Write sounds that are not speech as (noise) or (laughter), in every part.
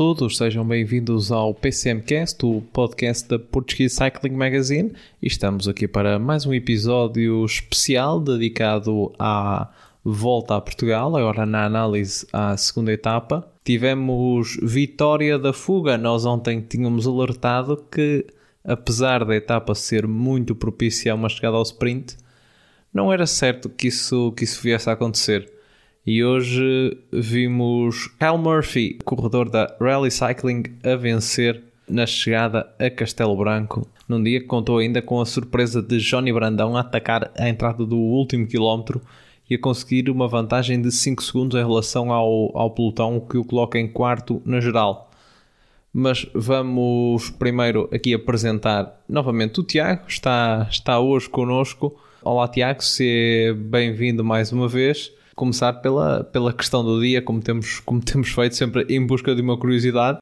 Todos, sejam bem-vindos ao PCMcast, o podcast da Portuguese Cycling Magazine. E estamos aqui para mais um episódio especial dedicado à volta a Portugal, agora na análise à segunda etapa. Tivemos vitória da fuga. Nós ontem tínhamos alertado que, apesar da etapa ser muito propícia a uma chegada ao sprint, não era certo que isso, que isso viesse a acontecer. E hoje vimos Kyle Murphy, corredor da Rally Cycling, a vencer na chegada a Castelo Branco, num dia que contou ainda com a surpresa de Johnny Brandão a atacar a entrada do último quilómetro e a conseguir uma vantagem de 5 segundos em relação ao, ao pelotão, que o coloca em quarto na geral. Mas vamos primeiro aqui apresentar novamente o Tiago, está, está hoje connosco. Olá Tiago, seja bem-vindo mais uma vez começar pela, pela questão do dia, como temos, como temos feito sempre em busca de uma curiosidade.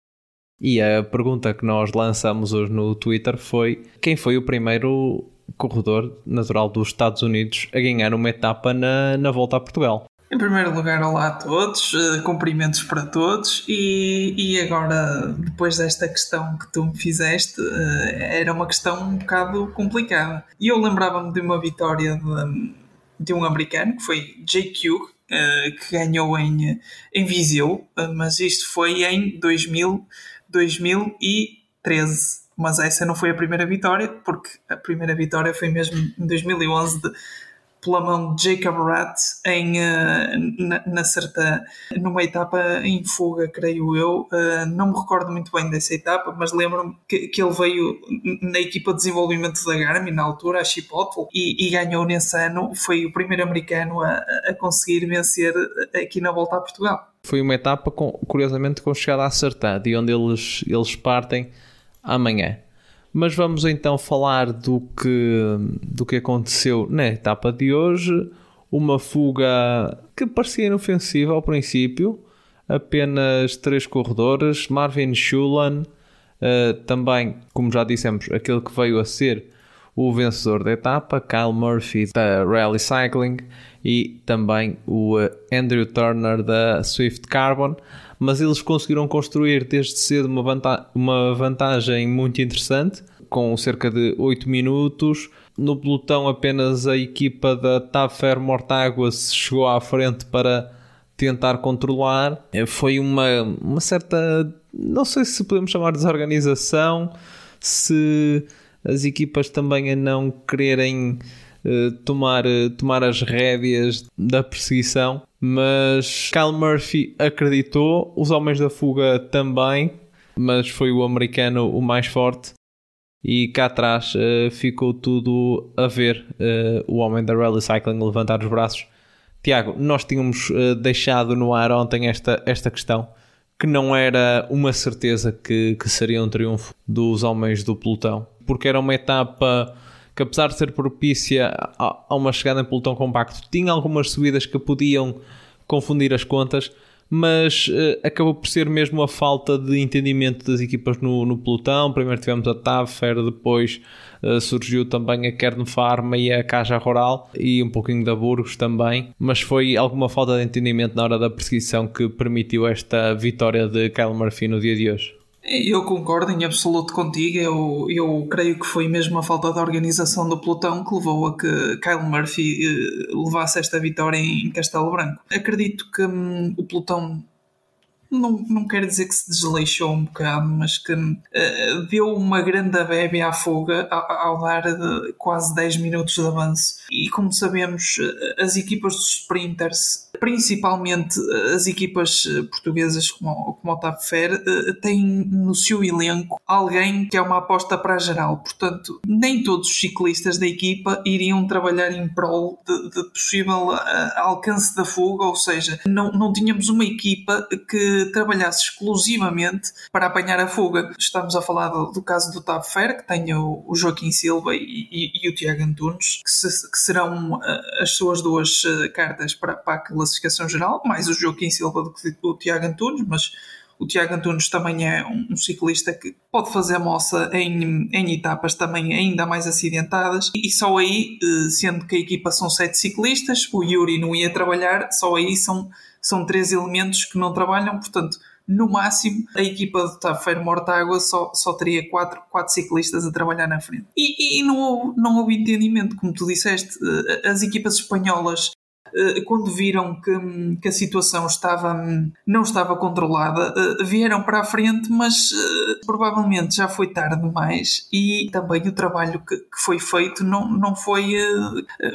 E a pergunta que nós lançamos hoje no Twitter foi: quem foi o primeiro corredor natural dos Estados Unidos a ganhar uma etapa na, na volta a Portugal? Em primeiro lugar, olá a todos, uh, cumprimentos para todos. E, e agora, depois desta questão que tu me fizeste, uh, era uma questão um bocado complicada. E eu lembrava-me de uma vitória de de um americano, que foi JQ, uh, que ganhou em, em Viseu, uh, mas isto foi em 2000, 2013. Mas essa não foi a primeira vitória, porque a primeira vitória foi mesmo em 2011 de pela mão de Jacob Ratt em, uh, na, na certa, numa etapa em fuga, creio eu. Uh, não me recordo muito bem dessa etapa, mas lembro-me que, que ele veio na equipa de desenvolvimento da Garmin, na altura, a Chipotle, e, e ganhou nesse ano. Foi o primeiro americano a, a conseguir vencer aqui na volta a Portugal. Foi uma etapa, com, curiosamente, com chegada acertada, de onde eles, eles partem amanhã. Mas vamos então falar do que, do que aconteceu na etapa de hoje. Uma fuga que parecia inofensiva ao princípio, apenas três corredores: Marvin Schulan, uh, também, como já dissemos, aquele que veio a ser o vencedor da etapa, Kyle Murphy da Rally Cycling e também o eh, Andrew Turner da Swift Carbon mas eles conseguiram construir desde cedo uma, vanta uma vantagem muito interessante, com cerca de 8 minutos. No pelotão, apenas a equipa da Tafer Mortáguas chegou à frente para tentar controlar. Eh, foi uma, uma certa, não sei se podemos chamar de desorganização, se as equipas também a não quererem uh, tomar, uh, tomar as rédeas da perseguição mas Kyle Murphy acreditou, os homens da fuga também, mas foi o americano o mais forte. E cá atrás uh, ficou tudo a ver o homem da Rally Cycling levantar os braços. Tiago, nós tínhamos deixado no ar ontem esta, esta questão que não era uma certeza que, que seria um triunfo dos homens do pelotão, porque era uma etapa que apesar de ser propícia a, uma chegada em pelotão compacto, tinha algumas subidas que podiam confundir as contas, mas uh, acabou por ser mesmo a falta de entendimento das equipas no, no pelotão. Primeiro tivemos a Tafer, depois uh, surgiu também a Kern Pharma e a Caja Rural e um pouquinho da Burgos também, mas foi alguma falta de entendimento na hora da perseguição que permitiu esta vitória de Kyle Murphy no dia de hoje. Eu concordo em absoluto contigo. Eu, eu creio que foi mesmo a falta de organização do pelotão que levou a que Kyle Murphy eh, levasse esta vitória em Castelo Branco. Acredito que hum, o pelotão não, não quero dizer que se desleixou um bocado, mas que uh, deu uma grande bebe à fuga ao, ao dar uh, quase 10 minutos de avanço. E como sabemos, as equipas dos sprinters principalmente as equipas portuguesas como, como o TAP Fair, têm no seu elenco alguém que é uma aposta para a geral. Portanto, nem todos os ciclistas da equipa iriam trabalhar em prol de, de possível alcance da fuga, ou seja, não, não tínhamos uma equipa que trabalhasse exclusivamente para apanhar a fuga. Estamos a falar do, do caso do TAP Fair, que tem o, o Joaquim Silva e, e, e o Tiago Antunes, que, se, que serão as suas duas cartas para, para, a classificação geral, mais o Joaquim Silva do que o Tiago Antunes, mas o Tiago Antunes também é um, ciclista que pode fazer moça em, em etapas também ainda mais acidentadas e só aí, uh, sendo que a equipa são sete ciclistas, o Yuri não ia trabalhar, só aí são, são três elementos que não trabalham, portanto no máximo, a equipa do Tafeiro Mortágua só, só teria quatro, quatro ciclistas a trabalhar na frente. E, e não, houve, não houve entendimento, como tu disseste. Eh, as equipas espanholas eh, quando viram que, que, a situação estava, não estava controlada, eh, vieram para a frente, mas eh, provavelmente já foi tarde demais e também o trabalho que, que foi feito não, não foi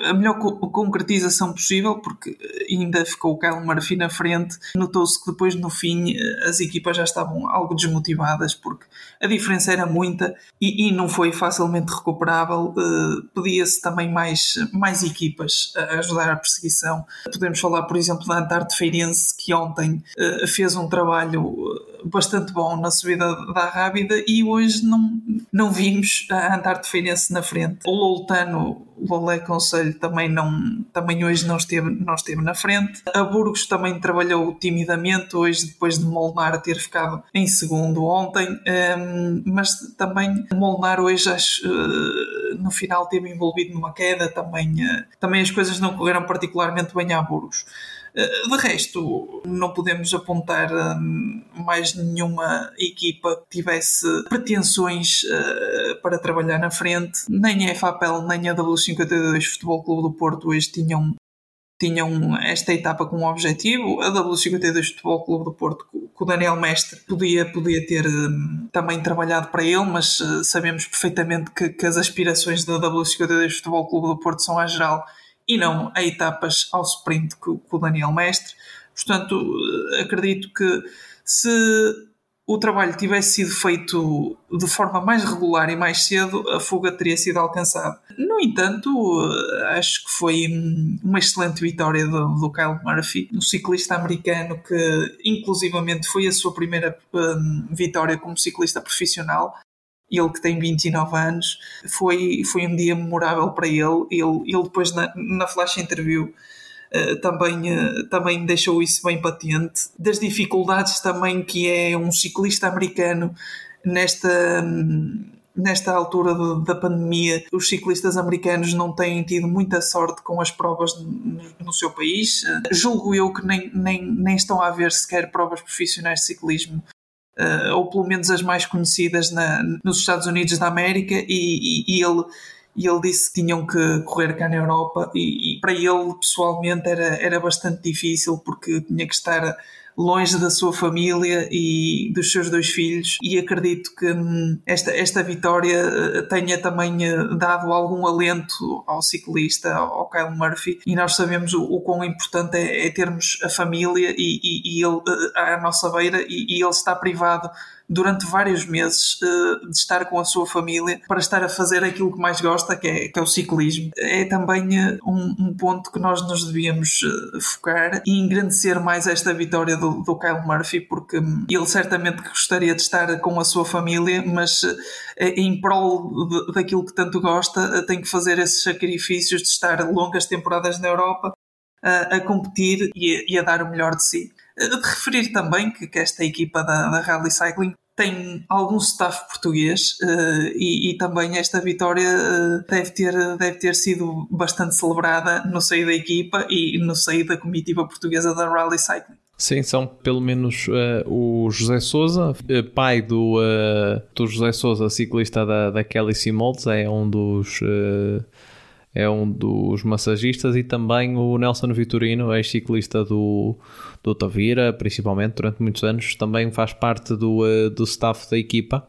a melhor concretização possível, porque ainda ficou o Kyle Murphy na frente. Notou-se que depois, no fim, as equipas já estavam algo desmotivadas, porque a diferença era muita e, e não foi facilmente recuperável. Pedia-se também mais, mais equipas a ajudar a perseguição Podemos falar, por exemplo, da Antarte Feirense, que ontem uh, fez um trabalho eh, bastante bom na subida da Rábida e hoje não, não vimos a Antarte Feirense na frente. O Loltano, o Lolé Conselho, também, não, também hoje não esteve, não esteve na frente. A Burgos também trabalhou timidamente hoje, depois de Molnar ter ficado em segundo ontem, um, ehm, mas também Molnar hoje acho. No final teve envolvido numa queda, também, eh, também as coisas não correram particularmente bem a Burgos. Eh, de resto, não podemos apontar hum, mais nenhuma equipa que tivesse pretensões eh, para trabalhar na frente. Nem a FAPEL, nem a W52 Futebol Clube do Porto hoje tinham tinham esta etapa como objetivo. A W52 Futebol Clube do Porto, com o Daniel Mestre, podia, podia ter um, também trabalhado para ele, mas uh, sabemos perfeitamente que, que, as aspirações da W52 Futebol Clube do Porto são à geral e não a etapas ao sprint com, com o Daniel Mestre. Portanto, uh, acredito que se o trabalho tivesse sido feito de forma mais regular e mais cedo, a fuga teria sido alcançada. No entanto, acho que foi uma excelente vitória do, do Kyle Murphy, um ciclista americano que, inclusivamente, foi a sua primeira um, vitória como ciclista profissional. Ele que tem 29 anos, foi, foi um dia memorável para ele. Ele, ele depois, na, na flash interview, eh, também, eh, também deixou isso bem patente. Das dificuldades também que é um ciclista americano nesta nesta altura da pandemia, os ciclistas americanos não têm tido muita sorte com as provas no, seu país. Uh, julgo eu que nem, nem, nem estão a haver sequer provas profissionais de ciclismo. Ou pelo menos as mais conhecidas na, nos Estados Unidos da América, e, e, e ele e ele disse que tinham que correr cá na Europa e, e, para ele pessoalmente era, era bastante difícil porque tinha que estar longe da sua família e dos seus dois filhos. E acredito que hum, esta, esta vitória eh, tenha também eh, dado algum alento ao ciclista, ao Kyle Murphy. E nós sabemos o, o quão importante é, é termos a família e, e, e ele eh, à nossa beira e, e ele está privado durante vários meses uh, de estar com a sua família para estar a fazer aquilo que mais gosta, que é, que é o ciclismo. É também uh, um, um, ponto que nós nos devíamos uh, focar e engrandecer mais esta vitória do, do Kyle Murphy, porque um, ele certamente gostaria de estar com a sua família, mas em prol de, daquilo que tanto gosta, tem que fazer esses sacrifícios de estar longas temporadas na Europa a, a competir e a, e a, dar o melhor de si. De referir também que, que esta equipa da, da Rally Cycling tem algum staff português uh, e, e, também esta vitória uh, deve, ter, deve ter sido bastante celebrada no seio da equipa e no seio da comitiva portuguesa da Rally Cycling. Sim, são pelo menos uh, o José Souza, pai do, do José Souza, ciclista da, da Kelly Simolds, é um dos é um dos massagistas e também o Nelson Vitorino, ex-ciclista do, do Tavira, principalmente durante muitos anos, também faz parte do, uh, do staff da equipa.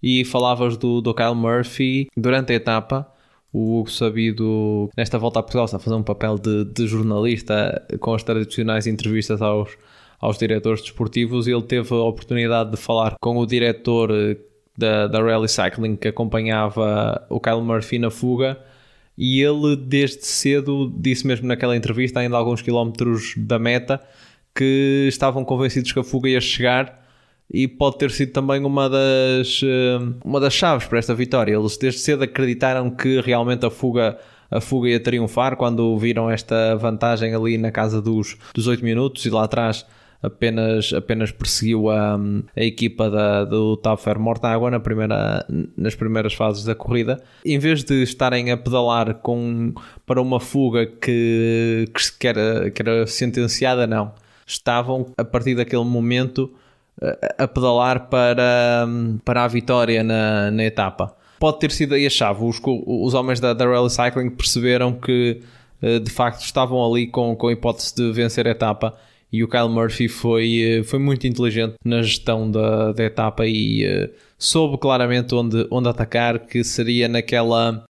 E falavas do, do Kyle Murphy durante a etapa. O Hugo Sabido, nesta volta a Portugal, está a fazer um papel de, de jornalista com as tradicionais entrevistas aos, aos diretores desportivos ele teve a oportunidade de falar com o diretor eh, da, da Rally Cycling que acompanhava o Kyle Murphy na fuga e ele desde cedo disse mesmo naquela entrevista, ainda alguns quilómetros da meta, que estavam convencidos que a fuga ia chegar e pode ter sido também uma das, eh, uma das chaves para esta vitória. Eles desde cedo acreditaram que realmente a fuga, a fuga ia triunfar quando viram esta vantagem ali na casa dos, dos 8 minutos e lá atrás apenas, apenas perseguiu a, a equipa da, do Tafer Mortágua na primeira, nas primeiras fases da corrida. Em vez de estarem a pedalar com, para uma fuga que, que, era, que era sentenciada, não. Estavam, a partir daquele momento, a pedalar para, para a vitória na, na etapa. Pode ter sido aí a chave. Os, os homens da, da Rally Cycling perceberam que eh, de facto estavam ali com, com a hipótese de vencer a etapa e o Kyle Murphy foi, eh, foi muito inteligente na gestão da, da etapa e uh, soube claramente onde, onde atacar, que seria naquela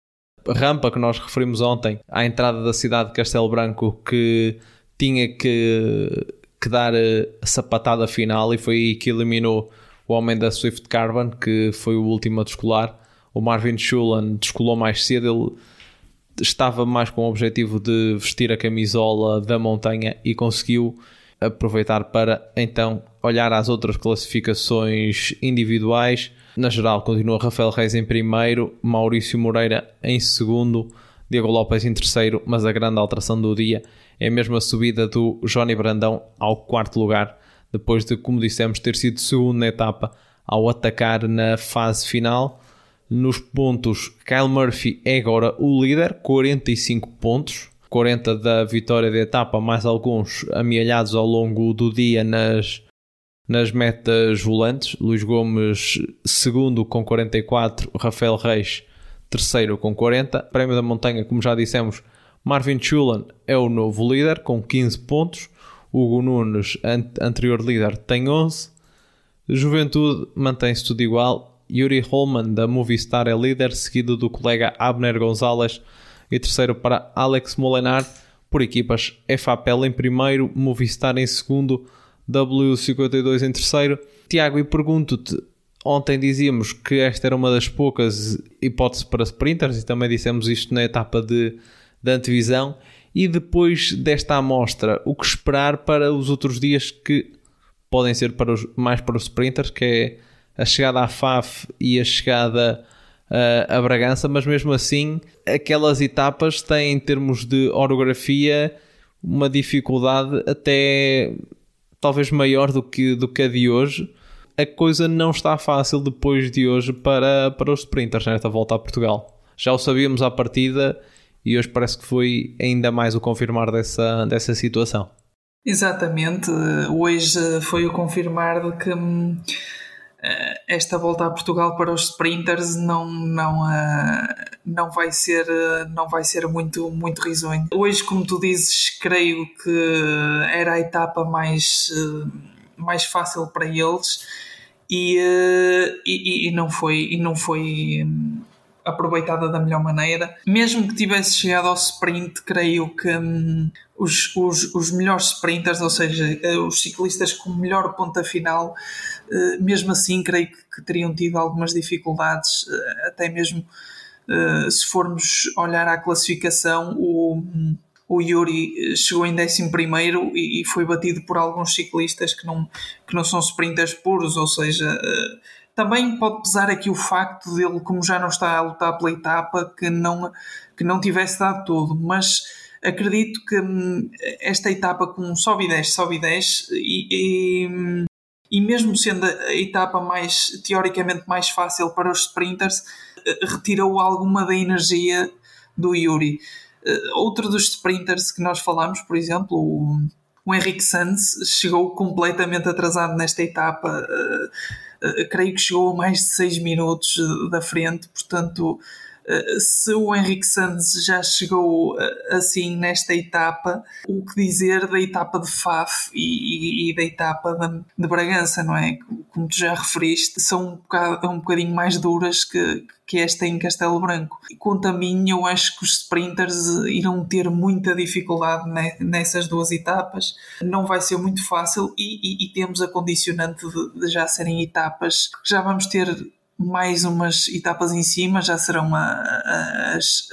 rampa que nós referimos ontem, à entrada da cidade de Castelo Branco, que tinha que que dar a sapatada final e foi aí que eliminou o homem da Swift Carbon, que foi o último a descolar. O Marvin Schulen descolou mais cedo, ele estava mais com o objetivo de vestir a camisola da montanha e conseguiu aproveitar para então olhar às outras classificações individuais. Na geral, continua Rafael Reis em primeiro, Maurício Moreira em segundo, Diego Lopes em terceiro, mas a grande alteração do dia é mesmo a subida do Johnny Brandão ao quarto lugar, depois de, como dissemos, ter sido segundo na etapa ao atacar na fase final. Nos pontos, Kyle Murphy é agora o líder, 45 pontos, 40 da vitória da etapa, mais alguns amealhados ao longo do dia nas, nas metas volantes. Luís Gomes, segundo com 44, Rafael Reis, terceiro com 40. Prémio da Montanha, como já dissemos, Marvin Chulan é o novo líder com 15 pontos. Hugo Nunes, anterior líder, tem 11. Juventude mantém-se tudo igual. Yuri Holman da Movistar é líder, seguido do colega Abner Gonzalez e terceiro para Alex Molenar. Por equipas, FAPEL em primeiro, Movistar em segundo, W52 em terceiro. Tiago, e pergunto-te, ontem dizíamos que esta era uma das poucas hipóteses para sprinters e também dissemos isto na etapa de da antevisão e depois desta amostra, o que esperar para os outros dias que podem ser para os, mais para os sprinters, que é a chegada à FAF e a chegada a Bragança, mas mesmo assim aquelas etapas têm em termos de orografia uma dificuldade até talvez maior do que, do que a de hoje. A coisa não está fácil depois de hoje para, para os sprinters nesta volta a Portugal. Já o sabíamos à partida e hoje parece que foi ainda mais o confirmar dessa, dessa situação. Exatamente, hoje foi o confirmar de que hum, eh, esta volta a Portugal para os sprinters não, não, eh, não, vai, ser, não vai ser muito, muito risonho. Hoje, como tu dizes, creio que era a etapa mais, eh, mais fácil para eles e, e, e não foi, e não foi hum, aproveitada da melhor maneira. Mesmo que tivesse chegado ao sprint, creio que hum, os, os, os melhores sprinters, ou seja, eh, os ciclistas com melhor ponta final, uh, mesmo assim, creio que, que, teriam tido algumas dificuldades, uh, até mesmo uh, se formos olhar à classificação, o. o Yuri chegou em 11 e, e foi batido por alguns ciclistas que não, que não são sprinters puros, ou seja, também pode pesar aqui o facto dele, como já não está a lutar pela etapa, que não, que não tivesse dado tudo, mas acredito que hum, esta etapa com sobe e desce, sobe e desce, e, e, e mesmo sendo a etapa mais teoricamente mais fácil para os sprinters, eh, retirou alguma da energia do Yuri. Eh, outro dos sprinters que nós falamos, por exemplo, o, o Henrique Sanz, chegou completamente atrasado nesta etapa eh, creio que chegou a mais de 6 minutos eh, da frente, portanto, eh, se o Henrique Santos já chegou assim nesta etapa, o que dizer da etapa de Faf e, e, e da etapa de, de, Bragança, não é? como tu já referiste, são um, bocado, um bocadinho mais duras que, que esta em Castelo Branco. E quanto a mim, eu acho que os sprinters irão ter muita dificuldade nessas duas etapas. Não vai ser muito fácil e, e, e temos a condicionante de, de já serem etapas que já vamos ter mais umas etapas em cima, já serão as,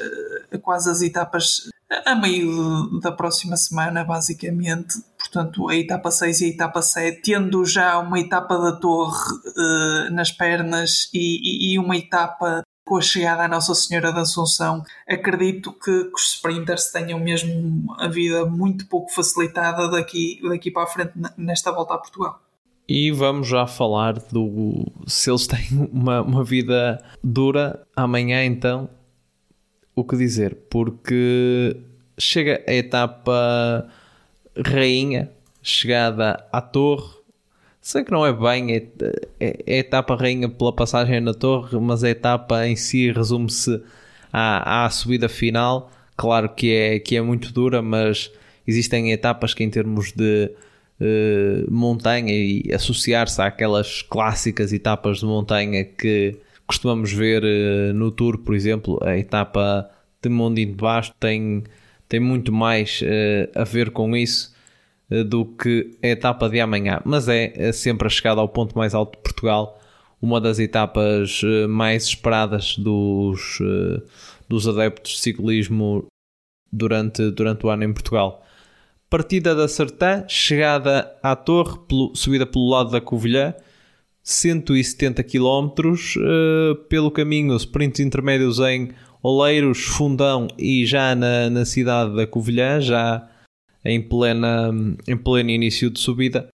quase as etapas a meio da próxima semana, basicamente. Portanto, a etapa 6 e a etapa 7, tendo já uma etapa da torre uh, nas pernas e, e, e, uma etapa com a chegada à Nossa Senhora da Assunção, acredito que, que, os sprinters tenham mesmo a vida muito pouco facilitada daqui, daqui para a frente nesta volta a Portugal. E vamos já falar do se eles têm uma, uma vida dura amanhã, então o que dizer? Porque chega a etapa rainha, chegada à torre. Sei que não é bem é, é, é etapa rainha pela passagem na torre, mas a etapa em si resume-se à, à subida final. Claro que é, que é muito dura, mas existem etapas que, em termos de uh, montanha e associar-se àquelas clássicas etapas de montanha que costumamos ver uh, no Tour, por exemplo, a etapa de Mondinho de Baixo tem, tem muito mais uh, a ver com isso do que a etapa de amanhã, mas é, é sempre a chegada ao ponto mais alto de Portugal, uma das etapas mais esperadas dos, dos adeptos de ciclismo durante, durante o ano em Portugal partida da Sertã, chegada à torre, subida pelo lado da Covilhã, 170 km, uh, pelo caminho, sprints intermédios em Oleiros, Fundão e já na, na cidade da Covilhã, já em, plena, em pleno início de subida.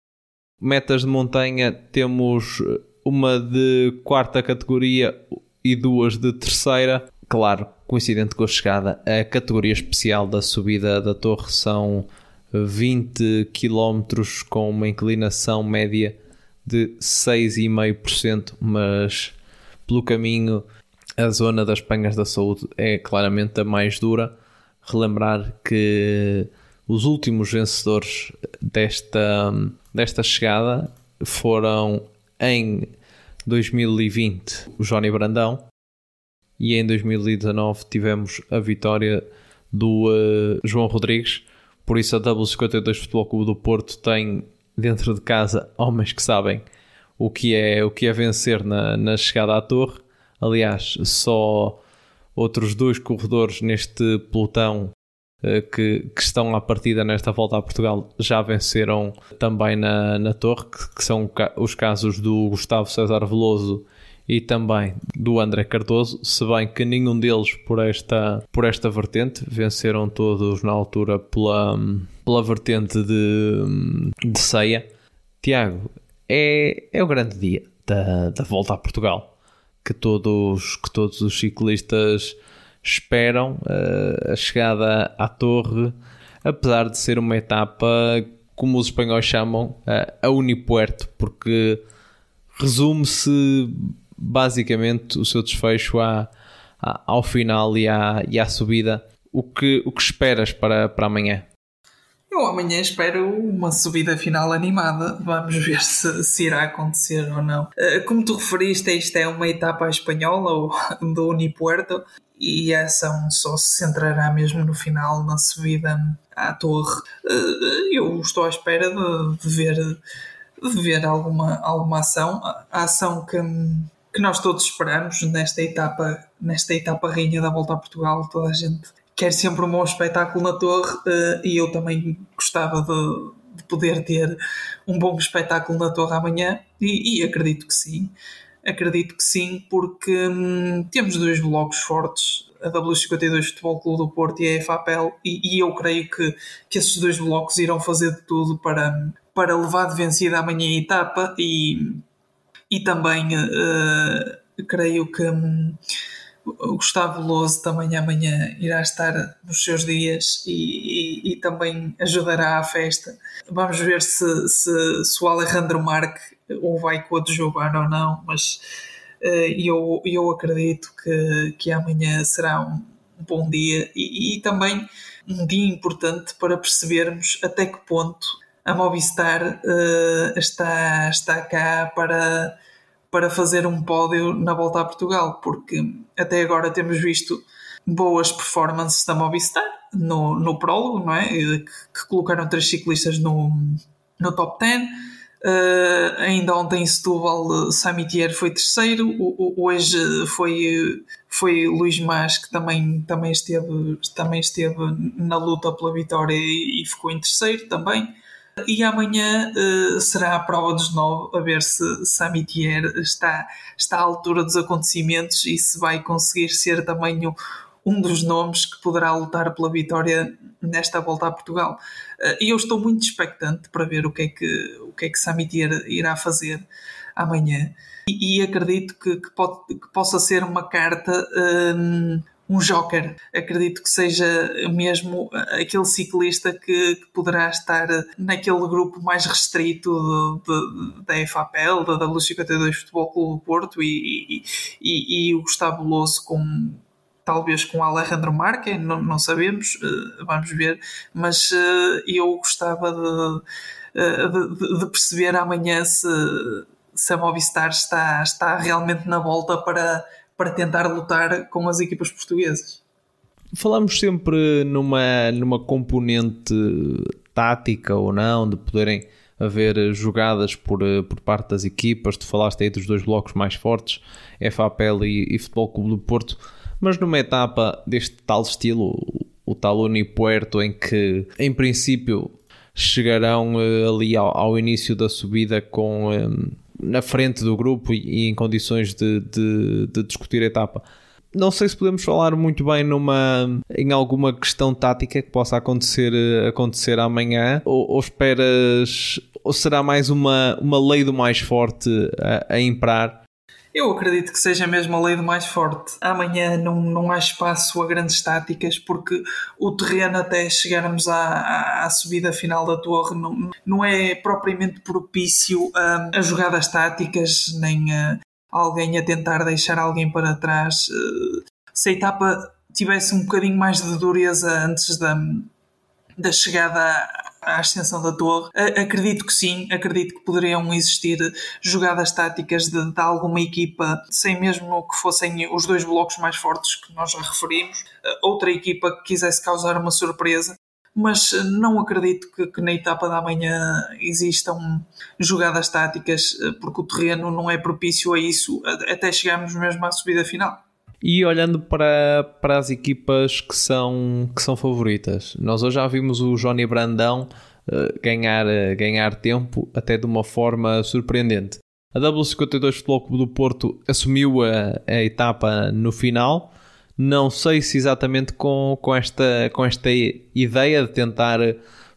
Metas de montanha temos uma de quarta categoria e duas de terceira. Claro, coincidente com a chegada, a categoria especial da subida da torre são 20 km com uma inclinação média de 6,5%, mas pelo caminho a zona das Panhas da Saúde é claramente a mais dura. Relembrar que os últimos vencedores desta, desta chegada foram em 2020 o Johnny Brandão e em 2019 tivemos a vitória do uh, João Rodrigues por isso a W52 Futebol Clube do Porto tem dentro de casa homens que sabem o que é, o que é vencer na, na chegada à torre. Aliás, só outros dois corredores neste pelotão uh, que, que, estão à partida nesta volta a Portugal já venceram também na, na torre, que, que são os casos do Gustavo César Veloso e também do André Cardoso, se bem que nenhum deles por esta, por esta vertente, venceram todos na altura pela, pela vertente de, de ceia. Tiago, é, é o grande dia da, da volta a Portugal que todos, que todos os ciclistas esperam uh, a chegada à torre, apesar de ser uma etapa, como os espanhóis chamam, uh, a Unipuerto, porque resume-se basicamente o seu desfecho à, à, ao final e à, e à subida. O que, o que esperas para, para amanhã? Eu amanhã espero uma subida final animada. Vamos ver se, se irá acontecer ou não. Eh, como tu referiste, isto é uma etapa espanhola (laughs) do Unipuerto e a ação só se centrará mesmo no final, na subida à torre. Eh, eu estou à espera de, de ver, de ver alguma, alguma ação. A ação que, que nós todos esperamos nesta etapa, nesta etapa rainha da Volta a Portugal. Toda a gente quer sempre um bom espetáculo na Torre uh, e eu também gostava de, de, poder ter um bom espetáculo na Torre amanhã e, e acredito que sim. Acredito que sim, porque hum, temos dois blocos fortes, a W52 Futebol Clube do Porto e a FAPEL, e, e eu creio que, que esses dois blocos irão fazer de tudo para, para levar de vencida amanhã a etapa e e também uh, creio que um, o Gustavo Veloso também amanhã irá estar nos seus dias e, e, e, também ajudará à festa. Vamos ver se, se, se o Alejandro Marque ou vai coadjuvar ou não, mas uh, eu, eu acredito que, que amanhã será um, um bom dia e, e também um dia importante para percebermos até que ponto a Movistar uh, está, está cá para, para fazer um pódio na volta a Portugal, porque até agora temos visto boas performances da Movistar no, no prólogo, não é? Que, que colocaram três ciclistas no, no top 10. Uh, eh, ainda ontem em Setúbal, Samitier foi terceiro, o, o, hoje foi, foi Luís Mas que também, também, esteve, também esteve na luta pela vitória e, e ficou em terceiro também. E amanhã uh, será a prova dos nove, a ver se Samitier está, está à altura dos acontecimentos e se vai conseguir ser também um dos nomes que poderá lutar pela vitória nesta volta a Portugal. Uh, e eu estou muito expectante para ver o que é que, o que, é que Samitier irá fazer amanhã. E, e acredito que, que, pode, que possa ser uma carta. Um, um joker. Acredito que seja mesmo aquele ciclista que, que poderá estar naquele grupo mais restrito da FAPL, da W52 Futebol Clube do Porto e, e, e, o Gustavo Louço com talvez com Alejandro Marque, não, não sabemos, eh, vamos ver, mas eh, eu gostava de, de, de perceber amanhã se, se a Movistar está, está realmente na volta para para tentar lutar com as equipas portuguesas. Falamos sempre numa, numa componente tática ou não, de poderem haver jogadas por, por parte das equipas. Tu falaste aí dos dois blocos mais fortes, FAPL e, e Futebol Clube do Porto, mas numa etapa deste tal estilo, o, o tal Unipuerto, em que em princípio chegarão uh, ali ao, ao, início da subida com. Um, eh, na frente do grupo e, em condições de, de, de, discutir a etapa. Não sei se podemos falar muito bem numa, em alguma questão tática que possa acontecer, acontecer amanhã, ou, ou esperas, ou será mais uma, uma lei do mais forte a, a eu acredito que seja mesmo a lei do mais forte. Amanhã não, não há espaço a grandes táticas porque o terreno até chegarmos à, à, à subida final da torre não, não é propriamente propício a, a jogadas táticas nem a alguém a tentar deixar alguém para trás. Eh, se a etapa tivesse um bocadinho mais de dureza antes da, da chegada à ascensão da torre. Acredito que sim, acredito que poderiam existir jogadas táticas de, de alguma equipa, sem mesmo que fossem os dois blocos mais fortes que nós já referimos, outra equipa que quisesse causar uma surpresa mas não acredito que, que, na etapa da manhã existam jogadas táticas, porque o terreno não é propício a isso até chegarmos mesmo à subida final. E olhando para, para as equipas que são, que são favoritas, nós hoje já vimos o Johnny Brandão uh, ganhar, uh, ganhar tempo até de uma forma surpreendente. A W52 Futebol Clube do Porto assumiu a, a etapa no final, não sei se exatamente com, com, esta, com esta ideia de tentar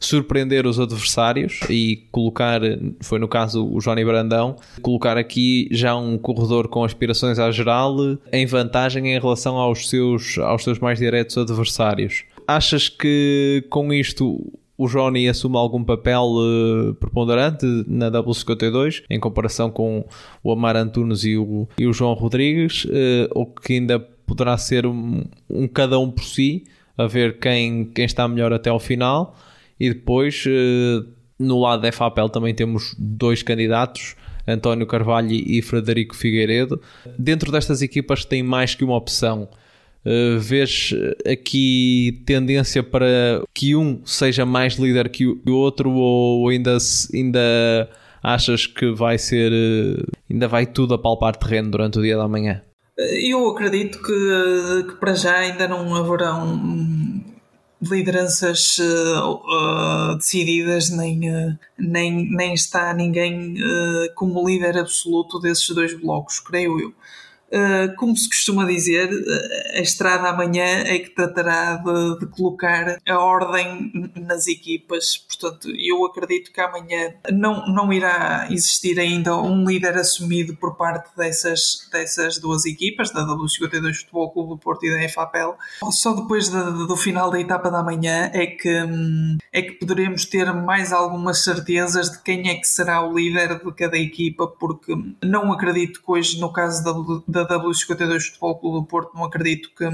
surpreender os adversários e colocar, foi no caso o Johnny Brandão, colocar aqui já um corredor com aspirações à geral em vantagem em relação aos seus, aos seus mais diretos adversários. Achas que com isto o Johnny assume algum papel uh, preponderante na W52 em comparação com o Amar Antunes e o, e o João Rodrigues, uh, ou que ainda poderá ser um, um, cada um por si, a ver quem, quem está melhor até ao final. E depois, eh, no lado da FAPEL, também temos dois candidatos, António Carvalho e Frederico Figueiredo. Dentro destas equipas tem mais que uma opção. Uh, vês aqui tendência para que um seja mais líder que o outro ou ainda, ainda achas que vai ser ainda vai tudo a palpar terreno durante o dia da manhã? Eu acredito que, que para já ainda não haverá um, lideranças uh, uh, decididas, nem, uh, nem, nem está ninguém como líder absoluto desses dois blocos, creio eu. Uh, como se costuma dizer, uh, a estrada amanhã é que tratará de, de, colocar a ordem nas equipas. Portanto, eu acredito que amanhã não, não irá existir ainda um líder assumido por parte dessas, dessas duas equipas, da W52 Futebol Clube do Porto e da FAPEL. Só depois de, do final da etapa da manhã é que, é que poderemos ter mais algumas certezas de quem é que será o líder de cada equipa, porque não acredito que hoje, no caso da da W52 Futebol Clube do Porto, não acredito que,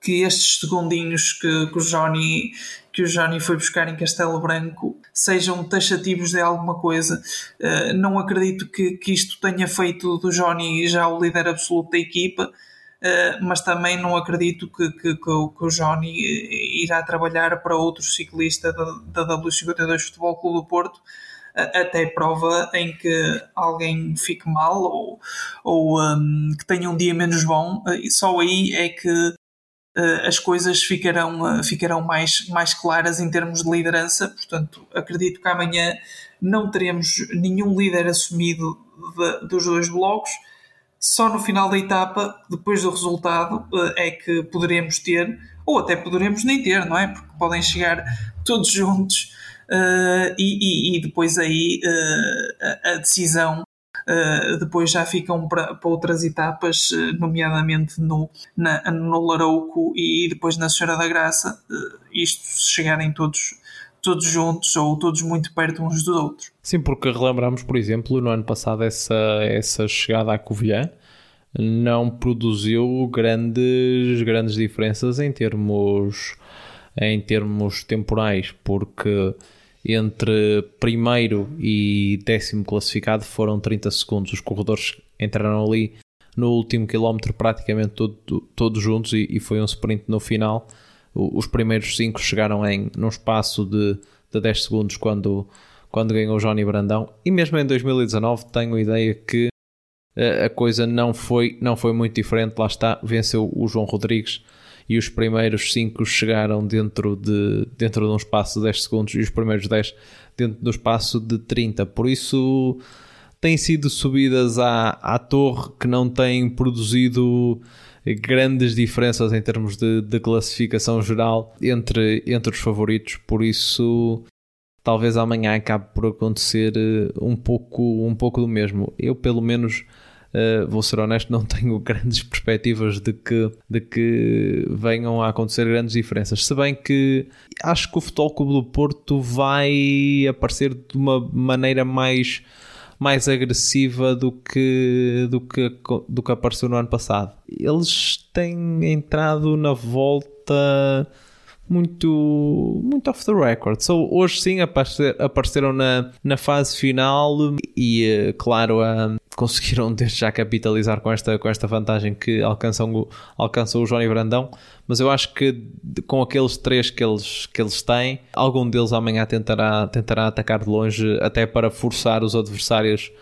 que estes segundinhos que, que, o Johnny, que o Johnny foi buscar em Castelo Branco sejam taxativos de alguma coisa. Uh, não acredito que, que isto tenha feito do Johnny já o líder absoluto da equipa, uh, mas também não acredito que, que, que, o Johnny irá trabalhar para outro ciclista da, da W52 Futebol Clube do Porto até prova em que alguém fique mal ou, ou um, que tenha um dia menos bom, só aí é que uh, as coisas ficarão, uh, ficarão mais, mais claras em termos de liderança. Portanto, acredito que amanhã não teremos nenhum líder assumido de, dos dois blocos. Só no final da etapa, depois do resultado, é que poderemos ter, ou até poderemos nem ter, não é? Porque podem chegar todos juntos uh, e, e, depois aí uh, a, a, decisão uh, depois já ficam para, para outras etapas, nomeadamente no, na, no Larouco e depois na Senhora da Graça, isto se chegarem todos todos juntos ou todos muito perto uns dos outros. Sim, porque relembramos, por exemplo, no ano passado essa, essa chegada à Covilhã não produziu grandes, grandes diferenças em termos, em termos temporais, porque entre primeiro e décimo classificado foram 30 segundos. Os corredores entraram ali no último quilómetro praticamente todo, todos juntos e, e, foi um sprint no final. os primeiros 5 chegaram em num espaço de, de 10 segundos quando, quando ganhou Johnny Brandão. E mesmo em 2019 tenho a ideia que a coisa não foi, não foi muito diferente. Lá está, venceu o João Rodrigues e os primeiros 5 chegaram dentro de, dentro de um espaço de 10 segundos e os primeiros 10 dentro do espaço de 30. Por isso têm sido subidas à, à torre que não têm produzido grandes diferenças em termos de, de classificação geral entre, entre os favoritos. Por isso talvez amanhã acabe por acontecer eh, um pouco, um pouco do mesmo. Eu pelo menos Uh, vou ser honesto, (laughs) não tenho grandes perspectivas de que, de que venham a acontecer grandes diferenças. Se bem que acho que o Futebol Clube do Porto vai aparecer de uma maneira mais, mais agressiva do que, do, que, do que apareceu no ano passado. Eles têm entrado na volta muito, muito off the record. So, hoje sim aparecer, apareceram na, na fase final e, eh, claro, um, conseguiram (laughs) desde já capitalizar com esta, com esta vantagem que alcançam o, alcançam o Johnny Brandão. Mas eu acho que com aqueles três que eles, que eles têm, algum deles amanhã tentará, tentará atacar de longe, até para forçar os adversários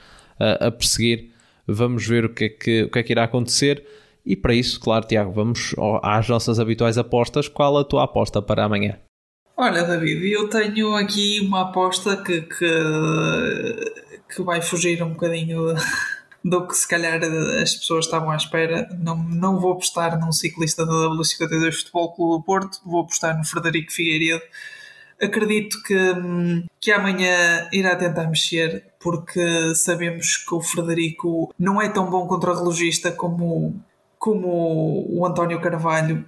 a, a perseguir. Vamos ver o que, é que, o que é que irá acontecer. E para isso, claro, Tiago, vamos às nossas habituais apostas. Qual a tua aposta para amanhã? Olha, David, eu tenho aqui uma aposta que, que, que vai fugir um bocadinho (laughs) do que se calhar as pessoas estavam à espera. Não, não vou apostar num ciclista da W52 Futebol Clube do Porto, vou apostar no Frederico Figueiredo. Acredito que, que amanhã irá tentar mexer, porque sabemos que o Frederico não é tão bom contra-relogista como, como o António Carvalho,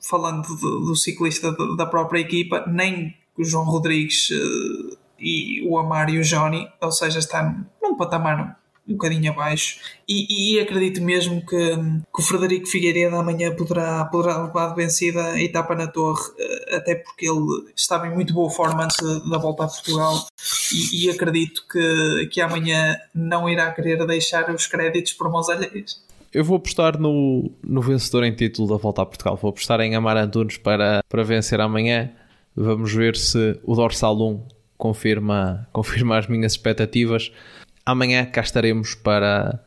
falando do, do ciclista da própria equipa, nem o João Rodrigues eh, e o Amar e o Johnny, ou seja, está num patamar um bocadinho abaixo e, e acredito mesmo que, que, o Frederico Figueiredo amanhã poderá, poderá levar de vencida a etapa na torre, eh, até porque ele estava em muito boa forma antes da, volta a Portugal e, e, acredito que, que amanhã não irá querer deixar os créditos por mãos alheias. Eu vou apostar no, no vencedor em título da Volta a Portugal. Vou apostar em Amar Antunes para, para vencer amanhã. Vamos ver se o Dorsal 1 confirma, (laughs) confirma as minhas expectativas. Amanhã cá estaremos para,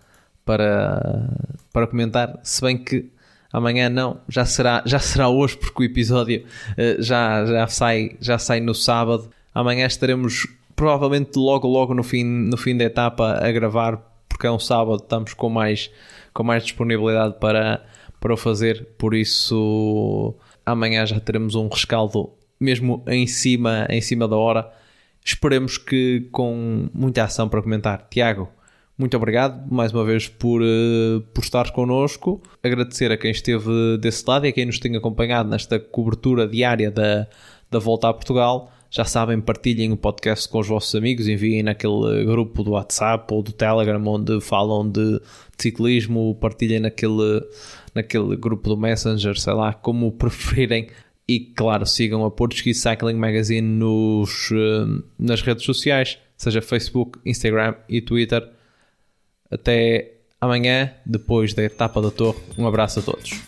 para, para comentar, se bem que amanhã não, já será, já será hoje porque o episódio uh, já, já, sai, já sai no sábado. Amanhã estaremos provavelmente logo logo no fim, no fim da etapa a gravar porque é um sábado, estamos com mais com mais disponibilidade para, para o fazer, por isso amanhã já teremos um rescaldo mesmo em cima, em cima da hora. Esperemos que com muita ação para comentar. Tiago, muito obrigado mais uma vez por, uh, por estar connosco. Agradecer a quem esteve desse lado e a quem nos tem acompanhado nesta cobertura diária da, da volta a Portugal. Já sabem, partilhem o podcast com os vossos amigos, enviem naquele grupo do WhatsApp ou do Telegram onde falam de ciclismo, partilhem naquele, naquele grupo do Messenger, sei lá, como (laughs) preferirem. E claro, sigam a Portuguese Cycling Magazine nos, eh, nas redes sociais, seja Facebook, Instagram e Twitter. Até amanhã, depois da etapa da torre. Um abraço a todos.